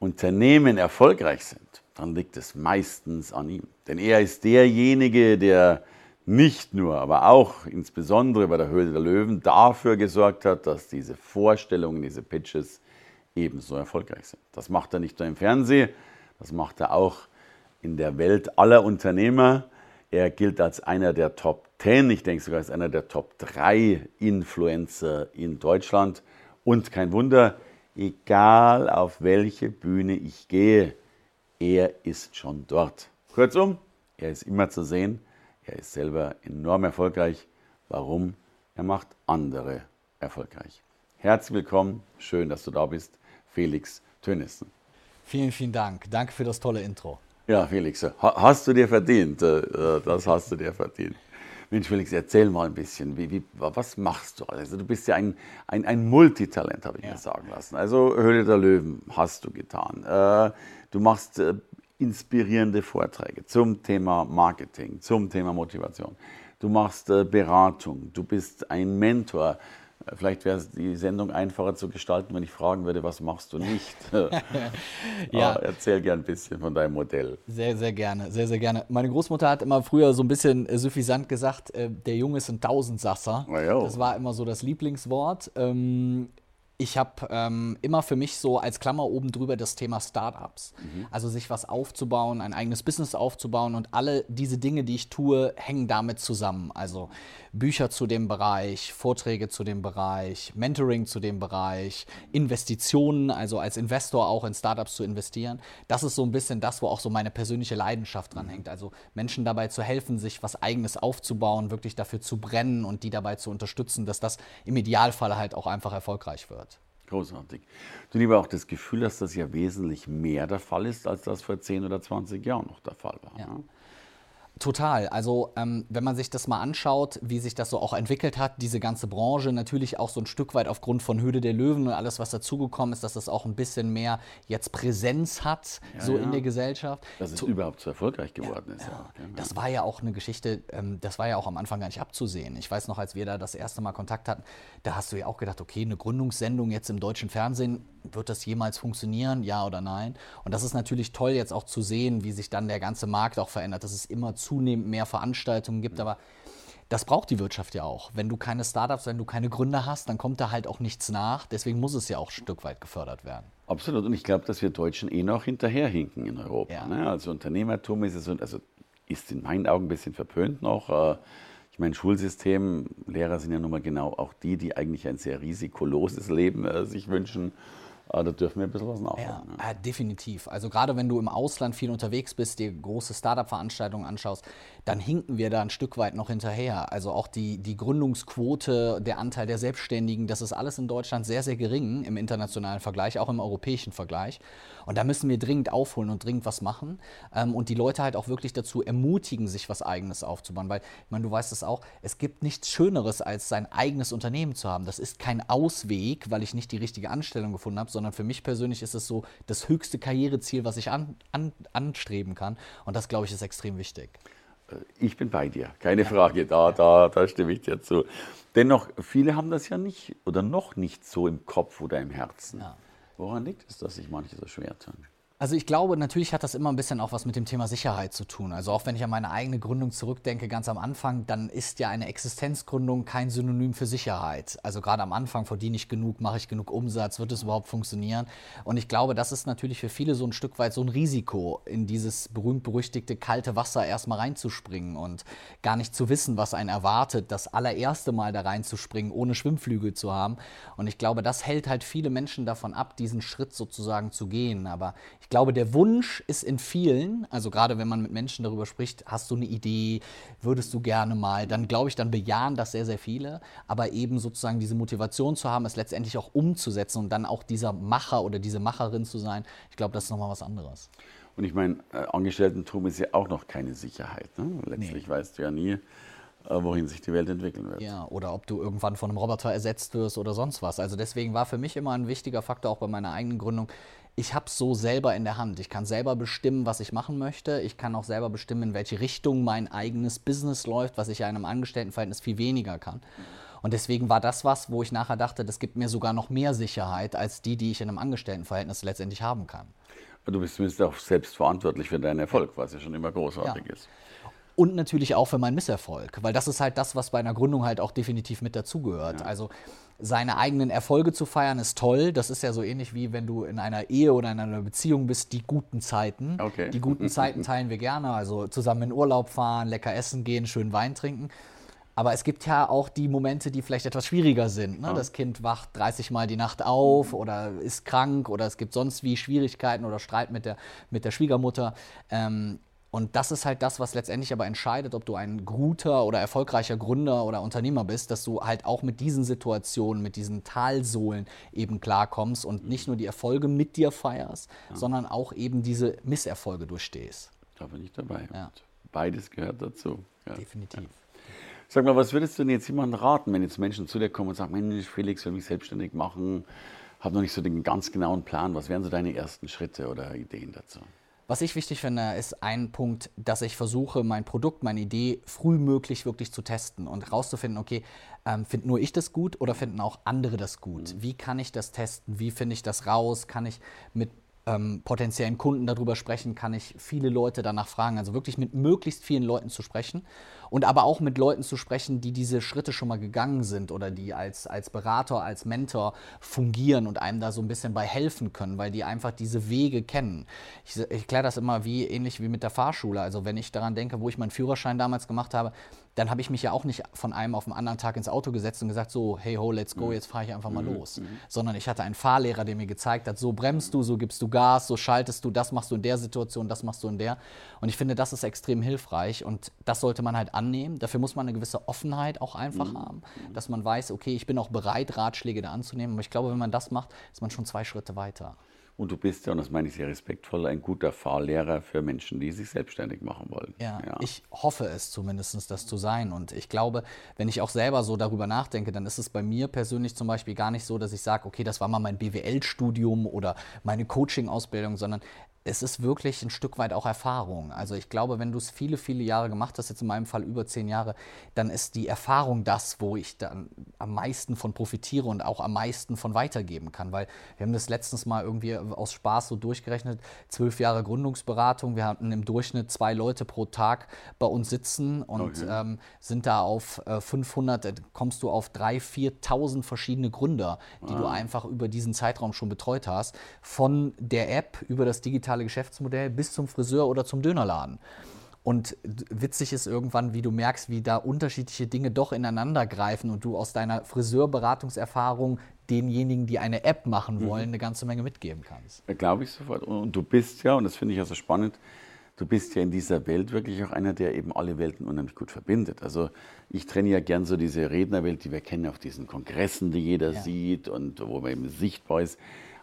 Unternehmen erfolgreich sind, dann liegt es meistens an ihm. Denn er ist derjenige, der nicht nur, aber auch insbesondere bei der Höhle der Löwen dafür gesorgt hat, dass diese Vorstellungen, diese Pitches ebenso erfolgreich sind. Das macht er nicht nur im Fernsehen, das macht er auch in der Welt aller Unternehmer. Er gilt als einer der Top 10, ich denke sogar als einer der Top 3 Influencer in Deutschland. Und kein Wunder, egal auf welche Bühne ich gehe, er ist schon dort. Kurzum, er ist immer zu sehen, er ist selber enorm erfolgreich. Warum? Er macht andere erfolgreich. Herzlich willkommen, schön, dass du da bist, Felix Tönissen. Vielen, vielen Dank. Danke für das tolle Intro. Ja, Felix, hast du dir verdient. Äh, äh, das hast du dir verdient. Mensch, Felix, erzähl mal ein bisschen, wie, wie, was machst du? Also du bist ja ein, ein, ein Multitalent, habe ich ja. mir sagen lassen. Also Höhle der Löwen hast du getan. Äh, du machst äh, inspirierende Vorträge zum Thema Marketing, zum Thema Motivation. Du machst äh, Beratung, du bist ein Mentor. Vielleicht wäre die Sendung einfacher zu gestalten, wenn ich fragen würde, was machst du nicht? ja. erzähl gern ein bisschen von deinem Modell. Sehr, sehr gerne, sehr, sehr gerne. Meine Großmutter hat immer früher so ein bisschen äh, suffisant gesagt, äh, der Junge ist ein Tausendsasser. Das war immer so das Lieblingswort. Ähm, ich habe ähm, immer für mich so als Klammer oben drüber das Thema Startups. Mhm. Also sich was aufzubauen, ein eigenes Business aufzubauen und alle diese Dinge, die ich tue, hängen damit zusammen. Also Bücher zu dem Bereich, Vorträge zu dem Bereich, Mentoring zu dem Bereich, Investitionen, also als Investor auch in Startups zu investieren. Das ist so ein bisschen das, wo auch so meine persönliche Leidenschaft dran hängt. Also Menschen dabei zu helfen, sich was eigenes aufzubauen, wirklich dafür zu brennen und die dabei zu unterstützen, dass das im Idealfall halt auch einfach erfolgreich wird. Großartig. Du lieber auch das Gefühl, dass das ja wesentlich mehr der Fall ist, als das vor 10 oder 20 Jahren noch der Fall war. Ja. Ne? Total. Also ähm, wenn man sich das mal anschaut, wie sich das so auch entwickelt hat, diese ganze Branche, natürlich auch so ein Stück weit aufgrund von Höhle der Löwen und alles, was dazugekommen ist, dass das auch ein bisschen mehr jetzt Präsenz hat, ja, so ja. in der Gesellschaft. Dass es to überhaupt so erfolgreich geworden ja, ist. Das war ja auch eine Geschichte, ähm, das war ja auch am Anfang gar nicht abzusehen. Ich weiß noch, als wir da das erste Mal Kontakt hatten, da hast du ja auch gedacht, okay, eine Gründungssendung jetzt im deutschen Fernsehen, wird das jemals funktionieren, ja oder nein? Und das ist natürlich toll jetzt auch zu sehen, wie sich dann der ganze Markt auch verändert, dass es immer zunehmend mehr Veranstaltungen gibt, aber das braucht die Wirtschaft ja auch. Wenn du keine Startups, wenn du keine Gründer hast, dann kommt da halt auch nichts nach. Deswegen muss es ja auch ein Stück weit gefördert werden. Absolut. Und ich glaube, dass wir Deutschen eh noch hinterherhinken in Europa. Ja. Ne? Also Unternehmertum ist es, also ist in meinen Augen ein bisschen verpönt noch. Äh, ich meine, Schulsystem, Lehrer sind ja nun mal genau auch die, die eigentlich ein sehr risikoloses Leben äh, sich wünschen. Aber da dürfen wir ein bisschen was nachholen. Ja, ja. ja, definitiv. Also gerade wenn du im Ausland viel unterwegs bist, dir große Startup-Veranstaltungen anschaust, dann hinken wir da ein Stück weit noch hinterher. Also auch die, die Gründungsquote, der Anteil der Selbstständigen, das ist alles in Deutschland sehr, sehr gering im internationalen Vergleich, auch im europäischen Vergleich. Und da müssen wir dringend aufholen und dringend was machen ähm, und die Leute halt auch wirklich dazu ermutigen, sich was Eigenes aufzubauen. Weil, ich meine, du weißt es auch, es gibt nichts Schöneres, als sein eigenes Unternehmen zu haben. Das ist kein Ausweg, weil ich nicht die richtige Anstellung gefunden habe, sondern für mich persönlich ist es so das höchste Karriereziel, was ich an, an, anstreben kann. Und das, glaube ich, ist extrem wichtig. Äh, ich bin bei dir, keine Frage, da, da, da stimme ich dir zu. Dennoch, viele haben das ja nicht oder noch nicht so im Kopf oder im Herzen. Ja. Woran liegt es, dass sich manche so schwer tun? Also ich glaube, natürlich hat das immer ein bisschen auch was mit dem Thema Sicherheit zu tun. Also auch wenn ich an meine eigene Gründung zurückdenke, ganz am Anfang, dann ist ja eine Existenzgründung kein Synonym für Sicherheit. Also gerade am Anfang verdiene ich genug, mache ich genug Umsatz, wird es überhaupt funktionieren? Und ich glaube, das ist natürlich für viele so ein Stück weit so ein Risiko, in dieses berühmt-berüchtigte kalte Wasser erstmal reinzuspringen und gar nicht zu wissen, was einen erwartet, das allererste Mal da reinzuspringen, ohne Schwimmflügel zu haben. Und ich glaube, das hält halt viele Menschen davon ab, diesen Schritt sozusagen zu gehen. Aber ich glaube, der Wunsch ist in vielen, also gerade wenn man mit Menschen darüber spricht, hast du eine Idee, würdest du gerne mal, dann glaube ich, dann bejahen das sehr, sehr viele. Aber eben sozusagen diese Motivation zu haben, es letztendlich auch umzusetzen und dann auch dieser Macher oder diese Macherin zu sein, ich glaube, das ist nochmal was anderes. Und ich meine, äh, Angestellten-Tum ist ja auch noch keine Sicherheit. Ne? Letztlich nee. weißt du ja nie, äh, wohin sich die Welt entwickeln wird. Ja, oder ob du irgendwann von einem Roboter ersetzt wirst oder sonst was. Also deswegen war für mich immer ein wichtiger Faktor auch bei meiner eigenen Gründung. Ich habe es so selber in der Hand. Ich kann selber bestimmen, was ich machen möchte. Ich kann auch selber bestimmen, in welche Richtung mein eigenes Business läuft, was ich ja in einem Angestelltenverhältnis viel weniger kann. Und deswegen war das was, wo ich nachher dachte, das gibt mir sogar noch mehr Sicherheit als die, die ich in einem Angestelltenverhältnis letztendlich haben kann. Du bist zumindest auch selbst verantwortlich für deinen Erfolg, was ja schon immer großartig ja. ist und natürlich auch für meinen Misserfolg, weil das ist halt das, was bei einer Gründung halt auch definitiv mit dazugehört. Ja. Also seine eigenen Erfolge zu feiern ist toll. Das ist ja so ähnlich wie wenn du in einer Ehe oder in einer Beziehung bist, die guten Zeiten. Okay. Die guten Zeiten teilen wir gerne, also zusammen in Urlaub fahren, lecker essen gehen, schön Wein trinken. Aber es gibt ja auch die Momente, die vielleicht etwas schwieriger sind. Ne? Ja. Das Kind wacht 30 Mal die Nacht auf oder ist krank oder es gibt sonst wie Schwierigkeiten oder Streit mit der, mit der Schwiegermutter. Ähm, und das ist halt das, was letztendlich aber entscheidet, ob du ein guter oder erfolgreicher Gründer oder Unternehmer bist, dass du halt auch mit diesen Situationen, mit diesen Talsohlen eben klarkommst und nicht nur die Erfolge mit dir feierst, ja. sondern auch eben diese Misserfolge durchstehst. Da bin ich dabei. Ja. Beides gehört dazu. Ja. Definitiv. Sag mal, was würdest du denn jetzt jemandem raten, wenn jetzt Menschen zu dir kommen und sagen, Mensch, Felix, will mich selbstständig machen, habe noch nicht so den ganz genauen Plan. Was wären so deine ersten Schritte oder Ideen dazu? Was ich wichtig finde, ist ein Punkt, dass ich versuche, mein Produkt, meine Idee frühmöglich wirklich zu testen und rauszufinden, okay, ähm, finden nur ich das gut oder finden auch andere das gut? Mhm. Wie kann ich das testen? Wie finde ich das raus? Kann ich mit ähm, potenziellen Kunden darüber sprechen? Kann ich viele Leute danach fragen? Also wirklich mit möglichst vielen Leuten zu sprechen und aber auch mit Leuten zu sprechen, die diese Schritte schon mal gegangen sind oder die als, als Berater, als Mentor fungieren und einem da so ein bisschen bei helfen können, weil die einfach diese Wege kennen. Ich, ich erkläre das immer wie ähnlich wie mit der Fahrschule. Also wenn ich daran denke, wo ich meinen Führerschein damals gemacht habe, dann habe ich mich ja auch nicht von einem auf den anderen Tag ins Auto gesetzt und gesagt, so, hey ho, let's go, mhm. jetzt fahre ich einfach mal mhm. los. Mhm. Sondern ich hatte einen Fahrlehrer, der mir gezeigt hat, so bremst du, so gibst du Gas, so schaltest du, das machst du in der Situation, das machst du in der. Und ich finde, das ist extrem hilfreich und das sollte man halt annehmen. Dafür muss man eine gewisse Offenheit auch einfach mhm. haben, dass man weiß, okay, ich bin auch bereit, Ratschläge da anzunehmen. Aber ich glaube, wenn man das macht, ist man schon zwei Schritte weiter. Und du bist ja, und das meine ich sehr respektvoll, ein guter Fahrlehrer für Menschen, die sich selbstständig machen wollen. Ja, ja, ich hoffe es zumindest, das zu sein. Und ich glaube, wenn ich auch selber so darüber nachdenke, dann ist es bei mir persönlich zum Beispiel gar nicht so, dass ich sage, okay, das war mal mein BWL-Studium oder meine Coaching-Ausbildung, sondern es ist wirklich ein Stück weit auch Erfahrung. Also ich glaube, wenn du es viele, viele Jahre gemacht hast, jetzt in meinem Fall über zehn Jahre, dann ist die Erfahrung das, wo ich dann am meisten von profitiere und auch am meisten von weitergeben kann. Weil wir haben das letztens mal irgendwie aus Spaß so durchgerechnet, zwölf Jahre Gründungsberatung, wir hatten im Durchschnitt zwei Leute pro Tag bei uns sitzen und okay. ähm, sind da auf äh, 500, äh, kommst du auf 3.000, 4.000 verschiedene Gründer, die ah. du einfach über diesen Zeitraum schon betreut hast. Von der App über das digitale digitale Geschäftsmodell bis zum Friseur oder zum Dönerladen. Und witzig ist irgendwann, wie du merkst, wie da unterschiedliche Dinge doch ineinander greifen und du aus deiner Friseurberatungserfahrung denjenigen, die eine App machen mhm. wollen, mhm. eine ganze Menge mitgeben kannst. Glaube ich sofort. Und du bist ja, und das finde ich auch so spannend, du bist ja in dieser Welt wirklich auch einer, der eben alle Welten unheimlich gut verbindet. Also ich trainiere ja gern so diese Rednerwelt, die wir kennen auf diesen Kongressen, die jeder ja. sieht und wo man eben sichtbar ist.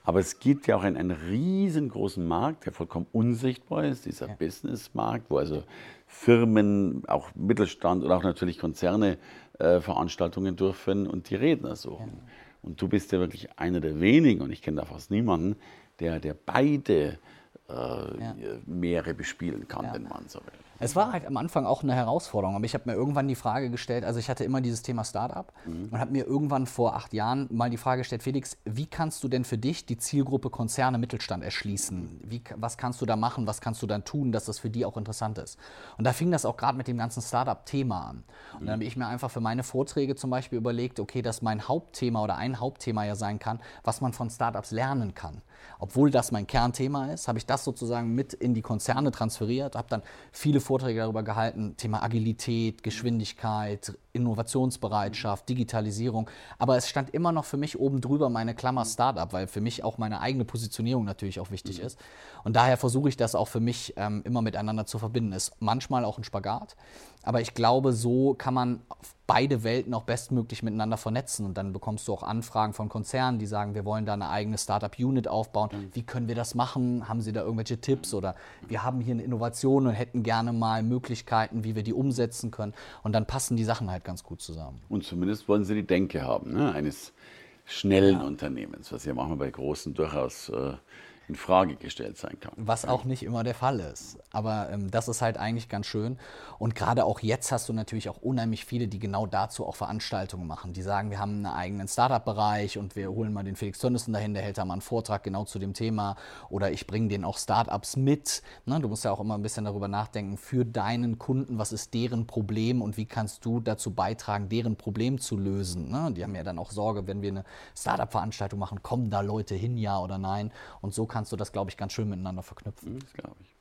Aber es gibt ja auch einen, einen riesengroßen Markt, der vollkommen unsichtbar ist, dieser ja. Businessmarkt, wo also Firmen, auch Mittelstand oder auch natürlich Konzerne äh, Veranstaltungen durchführen und die Redner suchen. Ja. Und du bist ja wirklich einer der wenigen, und ich kenne da fast niemanden, der, der beide äh, ja. Meere bespielen kann, wenn man so will. Es war halt am Anfang auch eine Herausforderung, aber ich habe mir irgendwann die Frage gestellt, also ich hatte immer dieses Thema Startup mhm. und habe mir irgendwann vor acht Jahren mal die Frage gestellt, Felix, wie kannst du denn für dich die Zielgruppe Konzerne Mittelstand erschließen? Wie, was kannst du da machen, was kannst du dann tun, dass das für die auch interessant ist? Und da fing das auch gerade mit dem ganzen Startup-Thema an. Und dann habe ich mir einfach für meine Vorträge zum Beispiel überlegt, okay, dass mein Hauptthema oder ein Hauptthema ja sein kann, was man von Startups lernen kann. Obwohl das mein Kernthema ist, habe ich das sozusagen mit in die Konzerne transferiert, habe dann viele Vorträge darüber gehalten, Thema Agilität, Geschwindigkeit, Innovationsbereitschaft, Digitalisierung. Aber es stand immer noch für mich oben drüber meine Klammer Startup, weil für mich auch meine eigene Positionierung natürlich auch wichtig mhm. ist. Und daher versuche ich das auch für mich ähm, immer miteinander zu verbinden. Ist manchmal auch ein Spagat. Aber ich glaube, so kann man beide Welten auch bestmöglich miteinander vernetzen. Und dann bekommst du auch Anfragen von Konzernen, die sagen, wir wollen da eine eigene Startup-Unit aufbauen. Mhm. Wie können wir das machen? Haben Sie da irgendwelche Tipps? Oder wir haben hier eine Innovation und hätten gerne mal Möglichkeiten, wie wir die umsetzen können. Und dann passen die Sachen halt ganz gut zusammen. Und zumindest wollen Sie die Denke haben, ne? eines schnellen ja. Unternehmens, was ja manchmal bei großen durchaus äh, in Frage gestellt sein kann. Was auch nicht immer der Fall ist. Aber ähm, das ist halt eigentlich ganz schön. Und gerade auch jetzt hast du natürlich auch unheimlich viele, die genau dazu auch Veranstaltungen machen. Die sagen, wir haben einen eigenen Startup-Bereich und wir holen mal den Felix Tönnissen dahin, der hält da mal einen Vortrag genau zu dem Thema. Oder ich bringe denen auch Startups mit. Ne? Du musst ja auch immer ein bisschen darüber nachdenken, für deinen Kunden, was ist deren Problem und wie kannst du dazu beitragen, deren Problem zu lösen. Ne? Die haben ja dann auch Sorge, wenn wir eine Startup-Veranstaltung machen, kommen da Leute hin, ja oder nein. Und so kann kannst du das, glaube ich, ganz schön miteinander verknüpfen. Das glaube ich.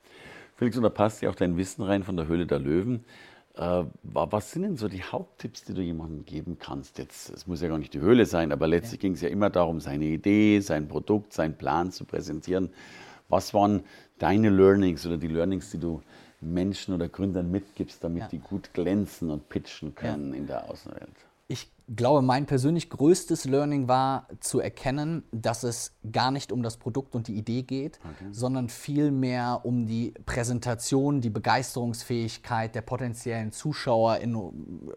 Felix, und da passt ja auch dein Wissen rein von der Höhle der Löwen. Äh, was sind denn so die Haupttipps, die du jemandem geben kannst? Jetzt, es muss ja gar nicht die Höhle sein, aber letztlich ja. ging es ja immer darum, seine Idee, sein Produkt, seinen Plan zu präsentieren. Was waren deine Learnings oder die Learnings, die du Menschen oder Gründern mitgibst, damit ja. die gut glänzen und pitchen können ja. in der Außenwelt? Ich glaube, mein persönlich größtes Learning war zu erkennen, dass es gar nicht um das Produkt und die Idee geht, okay. sondern vielmehr um die Präsentation, die Begeisterungsfähigkeit der potenziellen Zuschauer, in,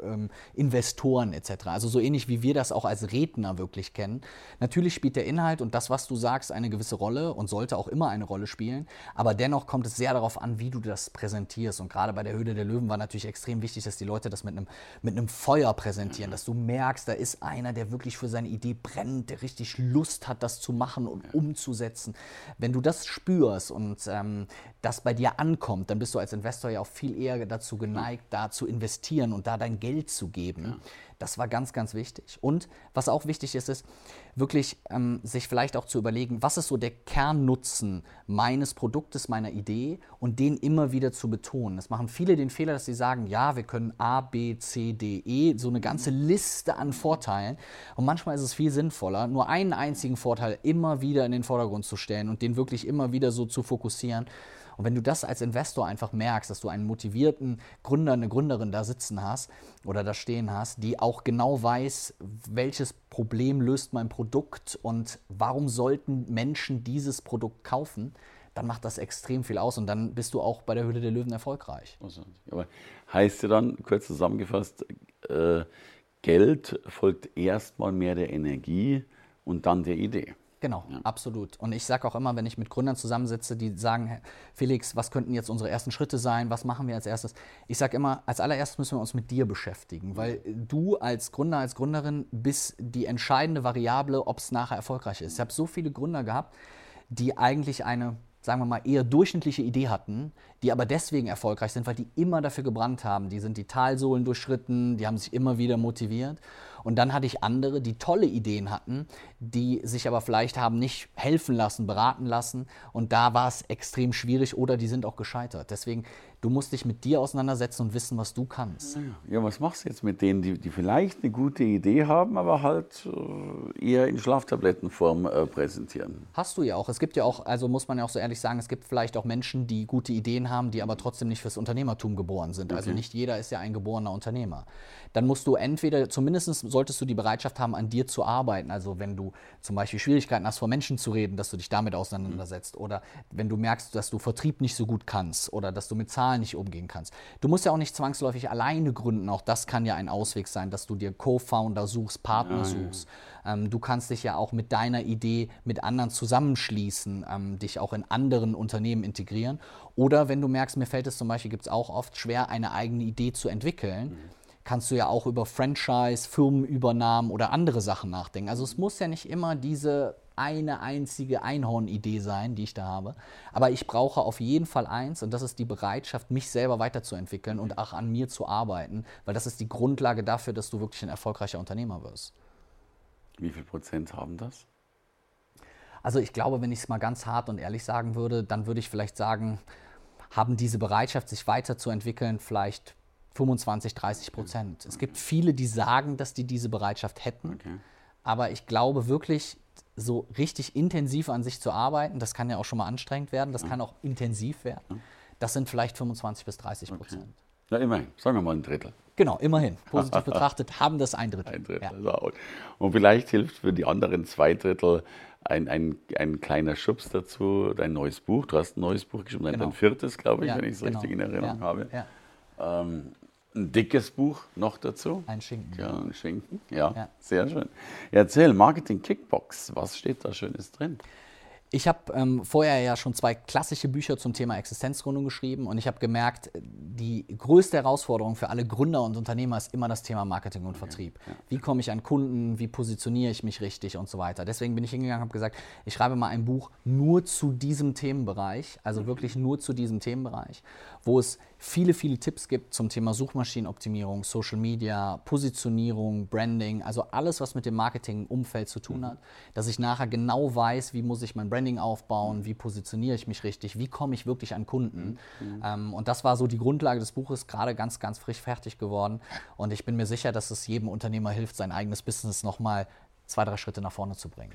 ähm, Investoren etc. Also so ähnlich wie wir das auch als Redner wirklich kennen. Natürlich spielt der Inhalt und das, was du sagst, eine gewisse Rolle und sollte auch immer eine Rolle spielen, aber dennoch kommt es sehr darauf an, wie du das präsentierst. Und gerade bei der Höhle der Löwen war natürlich extrem wichtig, dass die Leute das mit einem, mit einem Feuer präsentieren, dass du mehr merkst, da ist einer, der wirklich für seine Idee brennt, der richtig Lust hat, das zu machen und ja. umzusetzen. Wenn du das spürst und ähm, das bei dir ankommt, dann bist du als Investor ja auch viel eher dazu geneigt, da zu investieren und da dein Geld zu geben. Ja. Das war ganz, ganz wichtig. Und was auch wichtig ist, ist wirklich ähm, sich vielleicht auch zu überlegen, was ist so der Kernnutzen meines Produktes, meiner Idee und den immer wieder zu betonen. Es machen viele den Fehler, dass sie sagen, ja, wir können A, B, C, D, E, so eine ganze Liste an Vorteilen. Und manchmal ist es viel sinnvoller, nur einen einzigen Vorteil immer wieder in den Vordergrund zu stellen und den wirklich immer wieder so zu fokussieren. Und wenn du das als Investor einfach merkst, dass du einen motivierten Gründer, eine Gründerin da sitzen hast oder da stehen hast, die auch genau weiß, welches Problem löst mein Produkt und warum sollten Menschen dieses Produkt kaufen, dann macht das extrem viel aus und dann bist du auch bei der Höhle der Löwen erfolgreich. Aber heißt ja dann, kurz zusammengefasst, äh, Geld folgt erstmal mehr der Energie und dann der Idee. Genau, ja. absolut. Und ich sage auch immer, wenn ich mit Gründern zusammensitze, die sagen, Felix, was könnten jetzt unsere ersten Schritte sein? Was machen wir als erstes? Ich sage immer, als allererstes müssen wir uns mit dir beschäftigen, weil du als Gründer, als Gründerin bist die entscheidende Variable, ob es nachher erfolgreich ist. Ich habe so viele Gründer gehabt, die eigentlich eine sagen wir mal, eher durchschnittliche Idee hatten, die aber deswegen erfolgreich sind, weil die immer dafür gebrannt haben. Die sind die Talsohlen durchschritten, die haben sich immer wieder motiviert. Und dann hatte ich andere, die tolle Ideen hatten, die sich aber vielleicht haben nicht helfen lassen, beraten lassen. Und da war es extrem schwierig oder die sind auch gescheitert. Deswegen, du musst dich mit dir auseinandersetzen und wissen, was du kannst. Ja, was machst du jetzt mit denen, die, die vielleicht eine gute Idee haben, aber halt äh, eher in Schlaftablettenform äh, präsentieren? Hast du ja auch. Es gibt ja auch, also muss man ja auch so ehrlich sagen, es gibt vielleicht auch Menschen, die gute Ideen haben, die aber trotzdem nicht fürs Unternehmertum geboren sind. Also okay. Also nicht jeder ist ja ein geborener Unternehmer. Dann musst du entweder, zumindest solltest du die Bereitschaft haben, an dir zu arbeiten. Also wenn du zum Beispiel Schwierigkeiten hast, vor Menschen zu reden, dass du dich damit auseinandersetzt. Oder wenn du merkst, dass du Vertrieb nicht so gut kannst oder dass du mit Zahlen nicht umgehen kannst. Du musst ja auch nicht zwangsläufig alleine gründen. Auch das kann ja ein Ausweg sein, dass du dir Co-Founder suchst, Partner ja, suchst. Ja. Ähm, du kannst dich ja auch mit deiner Idee mit anderen zusammenschließen, ähm, dich auch in anderen Unternehmen integrieren. Oder wenn du merkst, mir fällt es zum Beispiel, gibt es auch oft schwer, eine eigene Idee zu entwickeln. Mhm kannst du ja auch über Franchise, Firmenübernahmen oder andere Sachen nachdenken. Also es muss ja nicht immer diese eine einzige Einhornidee sein, die ich da habe. Aber ich brauche auf jeden Fall eins und das ist die Bereitschaft, mich selber weiterzuentwickeln und auch an mir zu arbeiten, weil das ist die Grundlage dafür, dass du wirklich ein erfolgreicher Unternehmer wirst. Wie viel Prozent haben das? Also ich glaube, wenn ich es mal ganz hart und ehrlich sagen würde, dann würde ich vielleicht sagen, haben diese Bereitschaft, sich weiterzuentwickeln, vielleicht 25, 30 Prozent. Es gibt viele, die sagen, dass die diese Bereitschaft hätten. Okay. Aber ich glaube wirklich, so richtig intensiv an sich zu arbeiten, das kann ja auch schon mal anstrengend werden, das ja. kann auch intensiv werden. Das sind vielleicht 25 bis 30 Prozent. Okay. Ja, immerhin. Sagen wir mal ein Drittel. Genau, immerhin. Positiv betrachtet haben das ein Drittel. Ein Drittel. Ja. Und vielleicht hilft für die anderen zwei Drittel ein, ein, ein kleiner Schubs dazu, dein neues Buch. Du hast ein neues Buch geschrieben, genau. dein viertes, glaube ich, ja, wenn ich es genau. richtig in Erinnerung ja, habe. Ähm, ein dickes Buch noch dazu. Ein Schinken. Ja, ein Schinken. Ja, sehr schön. Erzähl, Marketing Kickbox, was steht da Schönes drin? Ich habe ähm, vorher ja schon zwei klassische Bücher zum Thema Existenzgründung geschrieben und ich habe gemerkt, die größte Herausforderung für alle Gründer und Unternehmer ist immer das Thema Marketing und Vertrieb. Ja, ja. Wie komme ich an Kunden, wie positioniere ich mich richtig und so weiter. Deswegen bin ich hingegangen und habe gesagt, ich schreibe mal ein Buch nur zu diesem Themenbereich, also wirklich nur zu diesem Themenbereich, wo es viele, viele Tipps gibt zum Thema Suchmaschinenoptimierung, Social Media, Positionierung, Branding, also alles, was mit dem Marketing-Umfeld zu tun hat, dass ich nachher genau weiß, wie muss ich mein Branding aufbauen, wie positioniere ich mich richtig, wie komme ich wirklich an Kunden. Mhm. Ähm, und das war so die Grundlage des Buches, gerade ganz, ganz frisch fertig geworden. Und ich bin mir sicher, dass es jedem Unternehmer hilft, sein eigenes Business nochmal zwei, drei Schritte nach vorne zu bringen.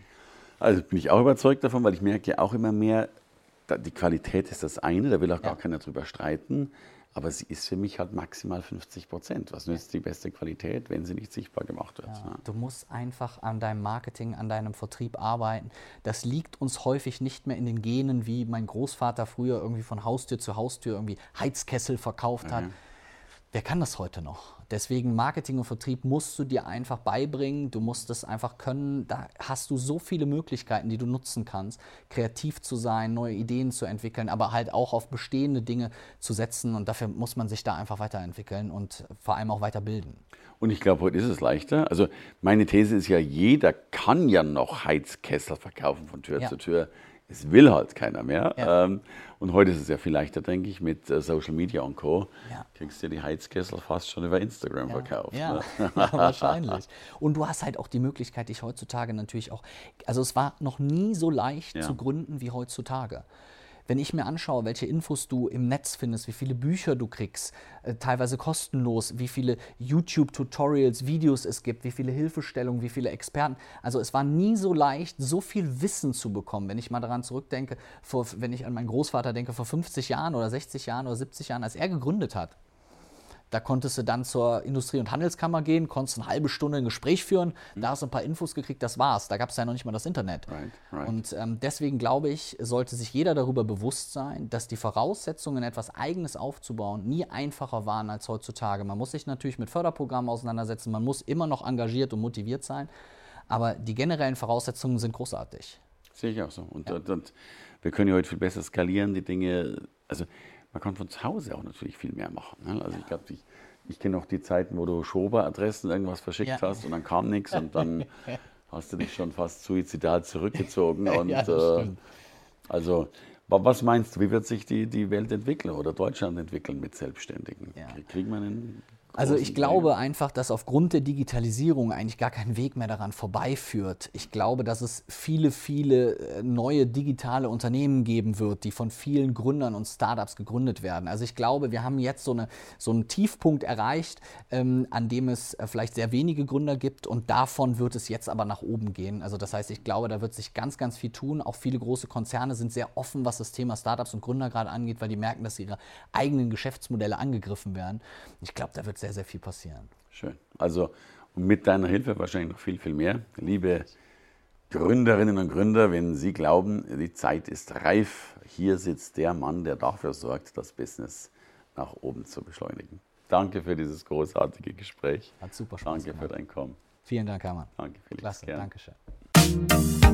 Also bin ich auch überzeugt davon, weil ich merke ja auch immer mehr, die Qualität ist das eine, da will auch gar keiner drüber streiten. Aber sie ist für mich halt maximal 50 Prozent. Was nützt die beste Qualität, wenn sie nicht sichtbar gemacht wird? Ja, du musst einfach an deinem Marketing, an deinem Vertrieb arbeiten. Das liegt uns häufig nicht mehr in den Genen, wie mein Großvater früher irgendwie von Haustür zu Haustür irgendwie Heizkessel verkauft hat. Mhm. Wer kann das heute noch? Deswegen Marketing und Vertrieb musst du dir einfach beibringen. Du musst es einfach können. Da hast du so viele Möglichkeiten, die du nutzen kannst, kreativ zu sein, neue Ideen zu entwickeln, aber halt auch auf bestehende Dinge zu setzen. Und dafür muss man sich da einfach weiterentwickeln und vor allem auch weiterbilden. Und ich glaube, heute ist es leichter. Also meine These ist ja, jeder kann ja noch Heizkessel verkaufen von Tür ja. zu Tür es will halt keiner mehr. Ja. Ähm, und heute ist es ja viel leichter, denke ich, mit äh, Social Media und Co. Ja. Kriegst du die Heizkessel fast schon über Instagram ja. verkauft. Ja. Ne? ja, wahrscheinlich. Und du hast halt auch die Möglichkeit, dich heutzutage natürlich auch, also es war noch nie so leicht zu gründen wie heutzutage wenn ich mir anschaue, welche Infos du im Netz findest, wie viele Bücher du kriegst, äh, teilweise kostenlos, wie viele YouTube-Tutorials, Videos es gibt, wie viele Hilfestellungen, wie viele Experten. Also es war nie so leicht, so viel Wissen zu bekommen. Wenn ich mal daran zurückdenke, vor, wenn ich an meinen Großvater denke, vor 50 Jahren oder 60 Jahren oder 70 Jahren, als er gegründet hat, da konntest du dann zur Industrie- und Handelskammer gehen, konntest eine halbe Stunde ein Gespräch führen, mhm. da hast du ein paar Infos gekriegt, das war's. Da gab es ja noch nicht mal das Internet. Right, right. Und ähm, deswegen glaube ich, sollte sich jeder darüber bewusst sein, dass die Voraussetzungen, etwas Eigenes aufzubauen, nie einfacher waren als heutzutage. Man muss sich natürlich mit Förderprogrammen auseinandersetzen, man muss immer noch engagiert und motiviert sein, aber die generellen Voraussetzungen sind großartig. Sehe ich auch so. Und, ja. und, und wir können ja heute viel besser skalieren, die Dinge. Also man kann von zu Hause auch natürlich viel mehr machen. Ne? Also ich glaube, ich, ich kenne noch die Zeiten, wo du Schober-Adressen irgendwas verschickt ja. hast und dann kam nichts und dann hast du dich schon fast suizidal zurückgezogen. Und, ja, äh, also, was meinst du, wie wird sich die, die Welt entwickeln oder Deutschland entwickeln mit Selbstständigen? Ja. Kriegen wir einen also ich glaube einfach, dass aufgrund der Digitalisierung eigentlich gar kein Weg mehr daran vorbeiführt. Ich glaube, dass es viele, viele äh, neue digitale Unternehmen geben wird, die von vielen Gründern und Startups gegründet werden. Also ich glaube, wir haben jetzt so, eine, so einen Tiefpunkt erreicht, ähm, an dem es äh, vielleicht sehr wenige Gründer gibt und davon wird es jetzt aber nach oben gehen. Also das heißt, ich glaube, da wird sich ganz, ganz viel tun. Auch viele große Konzerne sind sehr offen, was das Thema Startups und Gründer gerade angeht, weil die merken, dass ihre eigenen Geschäftsmodelle angegriffen werden. Ich glaube, da wird sehr, sehr viel passieren. Schön. Also mit deiner Hilfe wahrscheinlich noch viel, viel mehr. Liebe Gründerinnen und Gründer, wenn Sie glauben, die Zeit ist reif, hier sitzt der Mann, der dafür sorgt, das Business nach oben zu beschleunigen. Danke für dieses großartige Gespräch. Hat super Spaß Danke gemacht. für dein Kommen. Vielen Dank, Hermann. Danke, Felix. Klasse, danke schön.